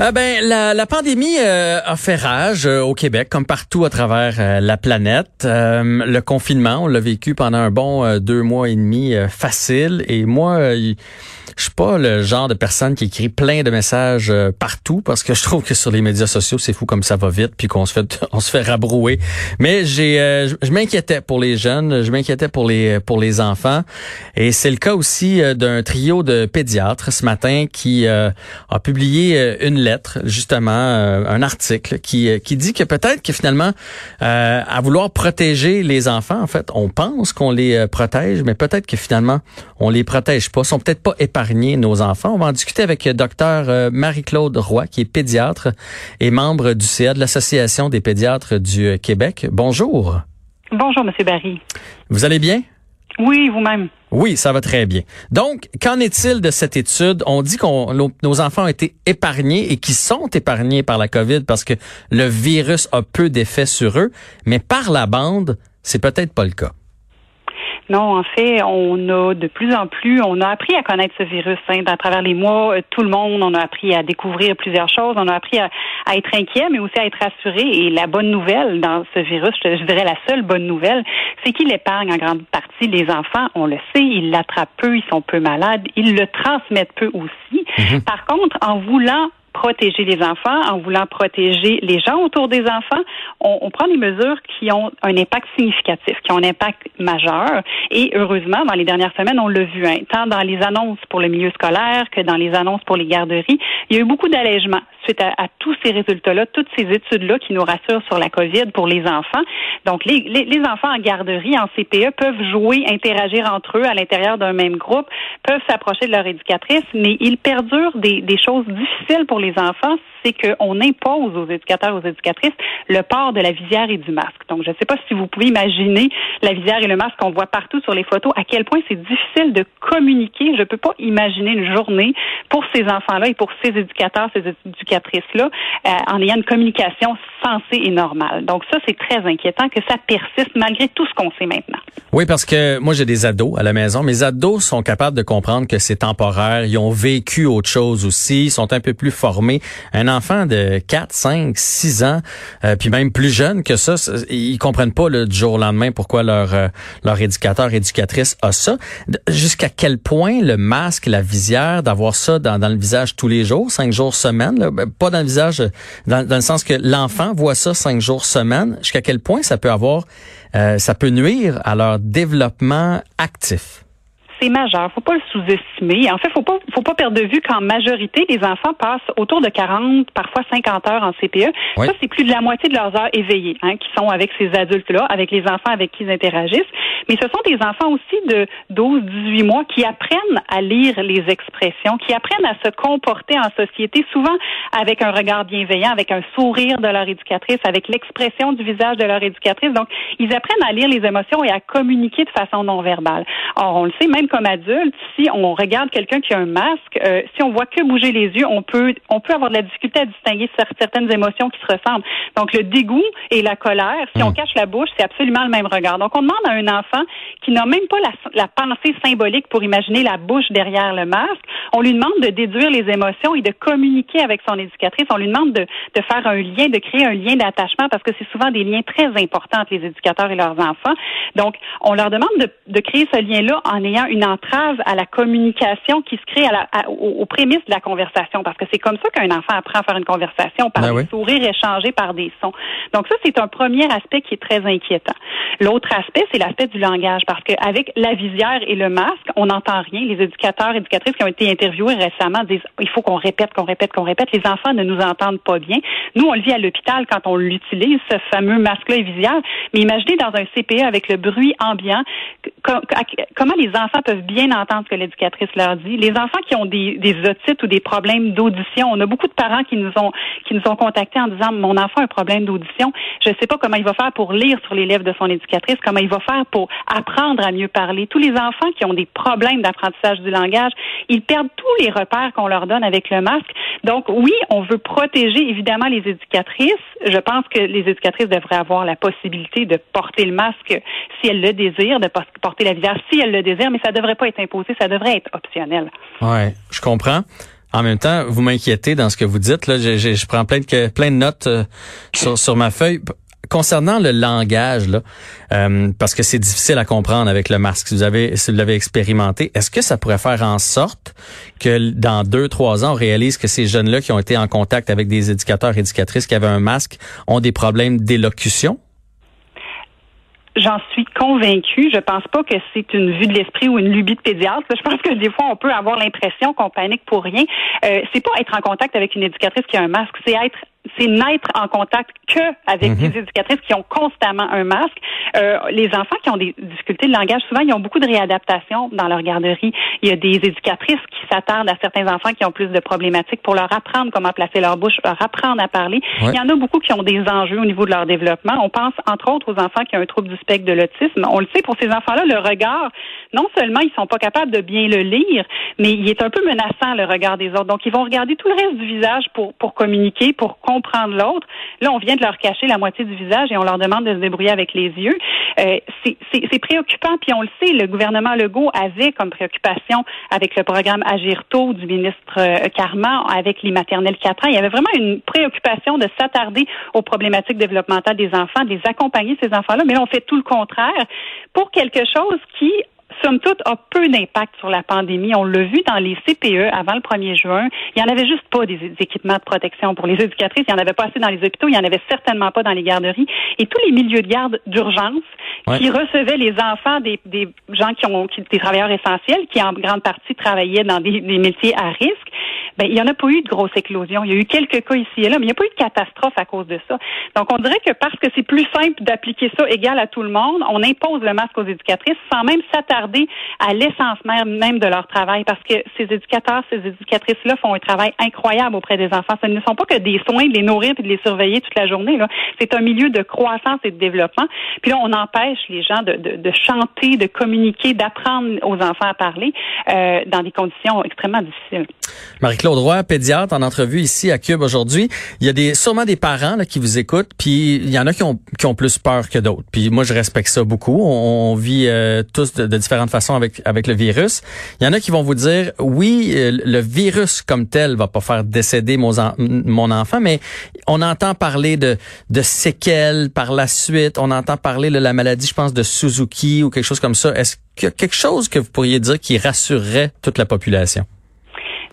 Ah ben, la, la pandémie euh, a fait rage euh, au Québec, comme partout à travers euh, la planète. le confinement, on l'a vécu pendant un bon deux mois et demi facile. Et moi, je suis pas le genre de personne qui écrit plein de messages euh, partout parce que je trouve que sur les médias sociaux, c'est fou comme ça va vite puis qu'on se fait on se fait rabrouer. Mais j'ai euh, je m'inquiétais pour les jeunes, je m'inquiétais pour les pour les enfants et c'est le cas aussi euh, d'un trio de pédiatres ce matin qui a publié une justement un article qui qui dit que peut-être que finalement à vouloir protéger les enfants en fait, on pense qu'on les protège mais peut-être que finalement on les protège pas, sont peut-être pas épargnés nos enfants. On va en discuter avec euh, docteur euh, Marie-Claude Roy, qui est pédiatre et membre du CA de l'Association des pédiatres du euh, Québec. Bonjour. Bonjour, Monsieur Barry. Vous allez bien? Oui, vous-même. Oui, ça va très bien. Donc, qu'en est-il de cette étude? On dit qu'on nos enfants ont été épargnés et qui sont épargnés par la COVID parce que le virus a peu d'effet sur eux, mais par la bande, c'est peut-être pas le cas. Non, en fait, on a de plus en plus, on a appris à connaître ce virus. Hein, à travers les mois, euh, tout le monde, on a appris à découvrir plusieurs choses. On a appris à, être inquiet, mais aussi à être rassuré. Et la bonne nouvelle dans ce virus, je, dirais la seule bonne nouvelle, c'est qu'il épargne en grande partie les enfants. On le sait, ils l'attrapent peu, ils sont peu malades, ils le transmettent peu aussi. Mhm. Par contre, en voulant protéger les enfants, en voulant protéger les gens autour des enfants, on, prend des mesures qui ont un impact significatif, qui ont un impact majeur. Et heureusement, dans les dernières semaines, on l'a vu, hein, tant dans les annonces pour le milieu scolaire que dans les annonces pour les garderies, il y a eu beaucoup d'allègements suite à, tous ces résultats-là, toutes ces études-là qui nous rassurent sur la COVID pour les enfants. Donc, les, enfants en garderie, en CPE, peuvent jouer, interagir entre eux à l'intérieur d'un même groupe, peuvent s'approcher de leur éducatrice, mais ils perdurent des, des choses difficiles pour les enfants c'est qu'on impose aux éducateurs, aux éducatrices, le port de la visière et du masque. Donc, je ne sais pas si vous pouvez imaginer la visière et le masque qu'on voit partout sur les photos, à quel point c'est difficile de communiquer. Je ne peux pas imaginer une journée pour ces enfants-là et pour ces éducateurs, ces éducatrices-là, euh, en ayant une communication sensée et normale. Donc, ça, c'est très inquiétant que ça persiste malgré tout ce qu'on sait maintenant. Oui, parce que moi, j'ai des ados à la maison. Mes ados sont capables de comprendre que c'est temporaire. Ils ont vécu autre chose aussi. Ils sont un peu plus formés. Un enfant de 4, 5, 6 ans, euh, puis même plus jeune que ça, ils comprennent pas le du jour au lendemain pourquoi leur euh, leur éducateur, éducatrice a ça. Jusqu'à quel point le masque, la visière, d'avoir ça dans, dans le visage tous les jours, cinq jours semaine, ben, pas dans le visage, dans, dans le sens que l'enfant voit ça cinq jours semaine, jusqu'à quel point ça peut avoir, euh, ça peut nuire à leur développement actif c'est majeur. Faut pas le sous-estimer. En fait, faut pas, faut pas perdre de vue qu'en majorité, les enfants passent autour de 40, parfois 50 heures en CPE. Ça, c'est plus de la moitié de leurs heures éveillées, hein, qui sont avec ces adultes-là, avec les enfants avec qui ils interagissent. Mais ce sont des enfants aussi de 12, 18 mois qui apprennent à lire les expressions, qui apprennent à se comporter en société, souvent avec un regard bienveillant, avec un sourire de leur éducatrice, avec l'expression du visage de leur éducatrice. Donc, ils apprennent à lire les émotions et à communiquer de façon non verbale. Or, on le sait, même comme adulte, si on regarde quelqu'un qui a un masque, euh, si on voit que bouger les yeux, on peut on peut avoir de la difficulté à distinguer certaines émotions qui se ressemblent. Donc le dégoût et la colère, si on hmm. cache la bouche, c'est absolument le même regard. Donc on demande à un enfant qui n'a même pas la, la pensée symbolique pour imaginer la bouche derrière le masque, on lui demande de déduire les émotions et de communiquer avec son éducatrice. On lui demande de, de faire un lien, de créer un lien d'attachement parce que c'est souvent des liens très importants entre les éducateurs et leurs enfants. Donc on leur demande de, de créer ce lien-là en ayant une une entrave à la communication qui se crée à la, aux, prémices de la conversation, parce que c'est comme ça qu'un enfant apprend à faire une conversation, par ben des sourires échangés, par des sons. Donc ça, c'est un premier aspect qui est très inquiétant. L'autre aspect, c'est l'aspect du langage, parce qu'avec la visière et le masque, on n'entend rien. Les éducateurs, éducatrices qui ont été interviewés récemment disent il faut qu'on répète, qu'on répète, qu'on répète. Les enfants ne nous entendent pas bien. Nous, on le vit à l'hôpital quand on l'utilise, ce fameux masque-là et visière. Mais imaginez dans un CPE avec le bruit ambiant, comment les enfants peuvent bien entendre ce que l'éducatrice leur dit. Les enfants qui ont des, des otites ou des problèmes d'audition, on a beaucoup de parents qui nous ont qui nous ont contactés en disant mon enfant a un problème d'audition, je ne sais pas comment il va faire pour lire sur les lèvres de son éducatrice, comment il va faire pour apprendre à mieux parler. Tous les enfants qui ont des problèmes d'apprentissage du langage, ils perdent tous les repères qu'on leur donne avec le masque. Donc oui, on veut protéger évidemment les éducatrices. Je pense que les éducatrices devraient avoir la possibilité de porter le masque si elles le désirent, de porter la visière si elles le désirent, mais ça devrait pas être imposé, ça devrait être optionnel. Ouais, je comprends. En même temps, vous m'inquiétez dans ce que vous dites. Là, je, prends plein de plein de notes euh, sur, sur ma feuille concernant le langage, là, euh, parce que c'est difficile à comprendre avec le masque, si vous avez, si vous l'avez expérimenté, est-ce que ça pourrait faire en sorte que dans deux, trois ans, on réalise que ces jeunes-là qui ont été en contact avec des éducateurs éducatrices qui avaient un masque ont des problèmes d'élocution? J'en suis convaincue. Je pense pas que c'est une vue de l'esprit ou une lubie de pédiatre. Je pense que des fois, on peut avoir l'impression qu'on panique pour rien. Euh, c'est pas être en contact avec une éducatrice qui a un masque, c'est être c'est n'être en contact que avec mhm. des éducatrices qui ont constamment un masque. Euh, les enfants qui ont des difficultés de langage, souvent, ils ont beaucoup de réadaptation dans leur garderie. Il y a des éducatrices qui s'attardent à certains enfants qui ont plus de problématiques pour leur apprendre comment placer leur bouche, leur apprendre à parler. Il y en a beaucoup qui ont des enjeux au niveau de leur développement. On pense, entre autres, aux enfants qui ont un trouble du spectre de l'autisme. On le sait, pour ces enfants-là, le regard, non seulement ils sont pas capables de bien le lire, mais il est un peu menaçant, le regard des autres. Donc, ils vont regarder tout le reste du visage pour, pour communiquer, pour comprendre l'autre. Là, on vient de leur cacher la moitié du visage et on leur demande de se débrouiller avec les yeux. Euh, c'est préoccupant, puis on le sait, le gouvernement Legault avait comme préoccupation avec le programme Agir tôt du ministre euh, Carman, avec les maternelles 4 ans, il y avait vraiment une préoccupation de s'attarder aux problématiques développementales des enfants, de les accompagner, ces enfants-là, mais là, on fait tout le contraire pour quelque chose qui somme toute, a peu d'impact sur la pandémie. On l'a vu dans les CPE avant le 1er juin. Il n'y en avait juste pas des, équipements de protection pour les éducatrices. Il n'y en avait pas assez dans les hôpitaux. Il n'y en avait certainement pas dans les garderies. Et tous les milieux de garde d'urgence qui recevaient les enfants des, des gens qui ont qui, des travailleurs essentiels, qui en grande partie travaillaient dans des, des métiers à risque, ben, il n'y en a pas eu de grosse éclosion. Il y a eu quelques cas ici et là, mais il n'y a pas eu de catastrophe à cause de ça. Donc, on dirait que parce que c'est plus simple d'appliquer ça égal à tout le monde, on impose le masque aux éducatrices sans même s'attarder à l'essence même de leur travail parce que ces éducateurs, ces éducatrices-là font un travail incroyable auprès des enfants. Ce ne sont pas que des soins de les nourrir et de les surveiller toute la journée. C'est un milieu de croissance et de développement. Puis là, on empêche les gens de, de, de chanter, de communiquer, d'apprendre aux enfants à parler euh, dans des conditions extrêmement difficiles. Marie-Claude Roy, pédiatre, en entrevue ici à Cube aujourd'hui. Il y a des, sûrement des parents là, qui vous écoutent, puis il y en a qui ont, qui ont plus peur que d'autres. Puis moi, je respecte ça beaucoup. On, vit euh, tous de, différentes façons avec, avec le virus. Il y en a qui vont vous dire, oui, euh, le virus comme tel va pas faire décéder mon, mon enfant, mais on entend parler de, de séquelles par la suite. On entend parler de la maladie, je pense, de Suzuki ou quelque chose comme ça. Est-ce qu'il y a quelque chose que vous pourriez dire qui rassurerait toute la population?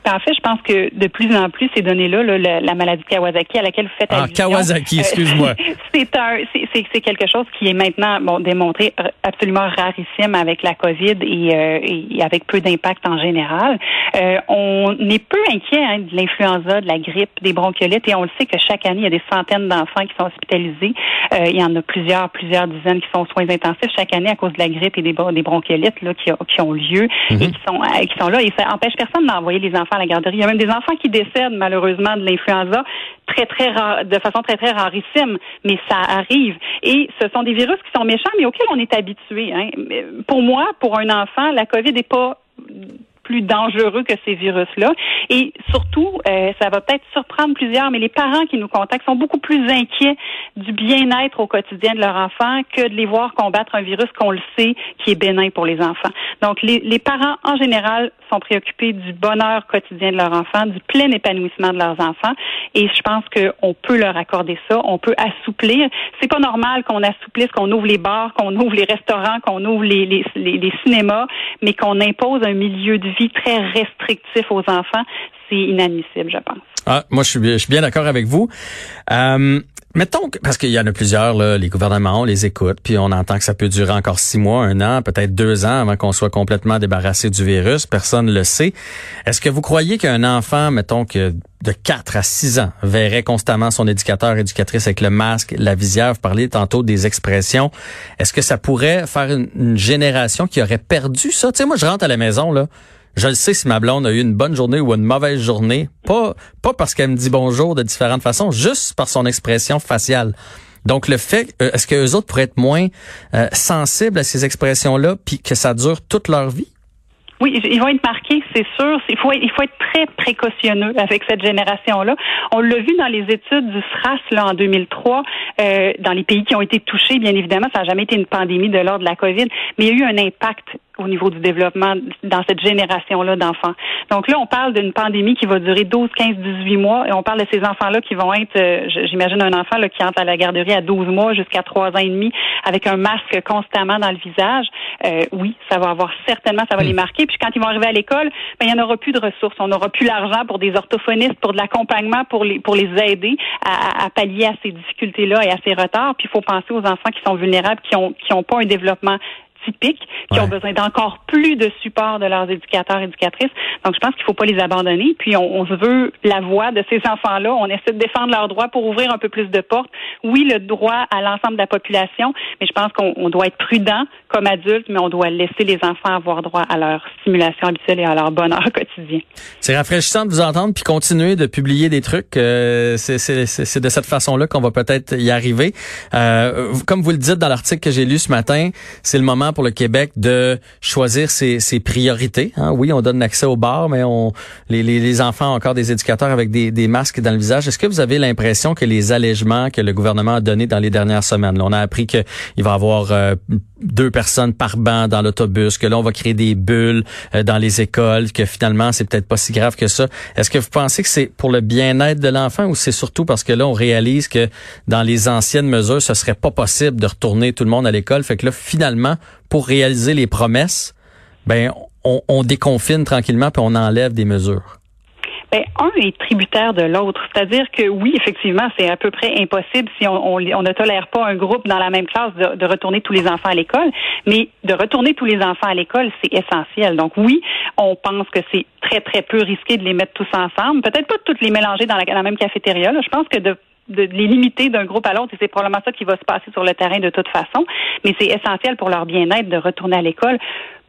En fait, je pense que de plus en plus, ces données-là, la, maladie de Kawasaki à laquelle vous faites ah, Kawasaki, excuse-moi. c'est un, c'est quelque chose qui est maintenant bon démontré absolument rarissime avec la COVID et, euh, et avec peu d'impact en général. Euh, on est peu inquiet hein, de l'influenza, de la grippe, des bronchiolites et on le sait que chaque année, il y a des centaines d'enfants qui sont hospitalisés. Euh, il y en a plusieurs, plusieurs dizaines qui sont aux soins intensifs chaque année à cause de la grippe et des, des bronchiolites là, qui, qui ont lieu et mhm. qui sont, qui sont là. Et ça empêche personne d'envoyer les enfants à la garderie. Il y a même des enfants qui décèdent malheureusement de l'influenza très très rare, de façon très très rarissime, mais ça arrive. Et ce sont des virus qui sont méchants, mais auxquels on est habitué. Hein. Pour moi, pour un enfant, la COVID n'est pas plus dangereux que ces virus-là. Et surtout, euh, ça va peut-être surprendre plusieurs, mais les parents qui nous contactent sont beaucoup plus inquiets du bien-être au quotidien de leur enfant que de les voir combattre un virus qu'on le sait qui est bénin pour les enfants. Donc, les, les parents, en général, sont préoccupés du bonheur quotidien de leur enfant, du plein épanouissement de leurs enfants. Et je pense qu'on peut leur accorder ça, on peut assouplir. C'est pas normal qu'on assouplisse, qu'on ouvre les bars, qu'on ouvre les restaurants, qu'on ouvre les, les, les, cinémas, mais qu'on impose un milieu de très restrictif aux enfants. C'est inadmissible, je pense. Ah, moi, je suis, je suis bien d'accord avec vous. Euh, Mettons, parce qu'il y en a plusieurs, là, les gouvernements, on les écoute, puis on entend que ça peut durer encore six mois, un an, peut-être deux ans avant qu'on soit complètement débarrassé du virus. Personne ne le sait. Est-ce que vous croyez qu'un enfant, mettons que de 4 à 6 ans, verrait constamment son éducateur, éducatrice avec le masque, la visière, vous parliez tantôt des expressions. Est-ce que ça pourrait faire une, une génération qui aurait perdu ça? Tu sais, moi, je rentre à la maison, là. Je le sais si ma blonde a eu une bonne journée ou une mauvaise journée, pas pas parce qu'elle me dit bonjour de différentes façons, juste par son expression faciale. Donc le fait, euh, est-ce que les autres pourraient être moins euh, sensibles à ces expressions-là, puis que ça dure toute leur vie? Oui, ils vont être marqués, c'est sûr. Il faut, il faut être très précautionneux avec cette génération-là. On l'a vu dans les études du SRAS là, en 2003, euh, dans les pays qui ont été touchés, bien évidemment, ça n'a jamais été une pandémie de l'ordre de la COVID, mais il y a eu un impact au niveau du développement dans cette génération-là d'enfants. Donc là, on parle d'une pandémie qui va durer 12, 15, 18 mois et on parle de ces enfants-là qui vont être, euh, j'imagine un enfant là, qui entre à la garderie à 12 mois jusqu'à 3 ans et demi avec un masque constamment dans le visage. Euh, oui, ça va avoir certainement, ça va les hmm. marquer. Puis quand ils vont arriver à l'école, ben, il n'y en aura plus de ressources. On n'aura plus l'argent pour des orthophonistes, pour de l'accompagnement, pour les, pour les aider à, à, pallier à ces difficultés-là et à ces retards. Puis il faut penser aux enfants qui sont vulnérables, qui ont, qui ont pas un développement qui ont besoin d'encore plus de support de leurs éducateurs et éducatrices. Donc, je pense qu'il ne faut pas les abandonner. Puis, on, on veut la voix de ces enfants-là. On essaie de défendre leurs droits pour ouvrir un peu plus de portes. Oui, le droit à l'ensemble de la population, mais je pense qu'on doit être prudent comme adulte, mais on doit laisser les enfants avoir droit à leur stimulation habituelle et à leur bonheur quotidien. C'est rafraîchissant de vous entendre puis continuer de publier des trucs. Euh, c'est de cette façon-là qu'on va peut-être y arriver. Euh, comme vous le dites dans l'article que j'ai lu ce matin, c'est le moment pour le Québec de choisir ses, priorités. Hein. Oui, on donne accès au bar, mais on les, enfants ont encore des éducateurs avec des, des masques dans le visage. Est-ce que vous avez l'impression que les allègements que le gouvernement a donnés dans les dernières semaines, là, on a appris qu'il va y avoir euh, deux personnes par banc dans l'autobus, que là on va créer des bulles euh, dans les écoles, que finalement c'est peut-être pas si grave que ça. Est-ce que vous pensez que c'est pour le bien-être de l'enfant ou c'est surtout parce que là on réalise que dans les anciennes mesures ce serait pas possible de retourner tout le monde à l'école, fait que là finalement pour réaliser les promesses, ben on, on déconfine tranquillement puis on enlève des mesures. Ben, un est tributaire de l'autre. C'est-à-dire que oui, effectivement, c'est à peu près impossible si on, ne tolère pas un groupe dans la même classe de, retourner tous les enfants à l'école, mais de retourner tous les enfants à l'école, c'est essentiel. Donc oui, on pense que c'est très, très peu risqué de les mettre tous ensemble. Peut-être pas de toutes les mélanger dans la, même cafétéria. Je pense que de de les limiter d'un groupe à l'autre et c'est probablement ça qui va se passer sur le terrain de toute façon. Mais c'est essentiel pour leur bien-être de retourner à l'école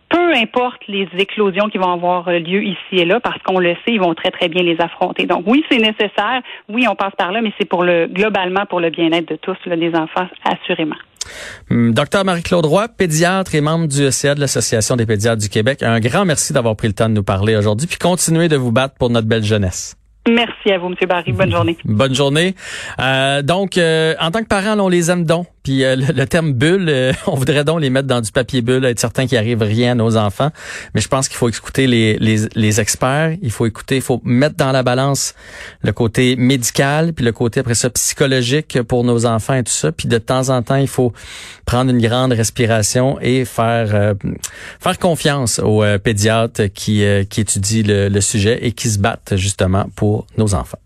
peu importe les éclosions qui vont avoir lieu ici et là, parce qu'on le sait, ils vont très, très bien les affronter. Donc oui, c'est nécessaire, oui, on passe par là, mais c'est pour le globalement pour le bien-être de tous, là, des enfants, assurément. Hum, docteur Marie-Claude Roy, pédiatre et membre du ECA de l'Association des pédiatres du Québec, un grand merci d'avoir pris le temps de nous parler aujourd'hui, puis continuez de vous battre pour notre belle jeunesse. Merci à vous, M. Barry. Bonne journée. Bonne journée. Euh, donc, euh, en tant que parents, on les aime donc. Puis euh, le, terme bulle, euh, on voudrait donc les mettre dans du papier bulle, être certain qu'il arrive rien à nos enfants. Mais je pense qu'il faut écouter les, les, les, experts. Il faut écouter, il faut mettre dans la balance le côté médical, puis le côté après ça psychologique pour nos enfants et tout ça. Puis de temps en temps, il faut prendre une grande respiration et faire euh, faire confiance aux pédiatres qui qui étudient le, le sujet et qui se battent justement pour nos enfants.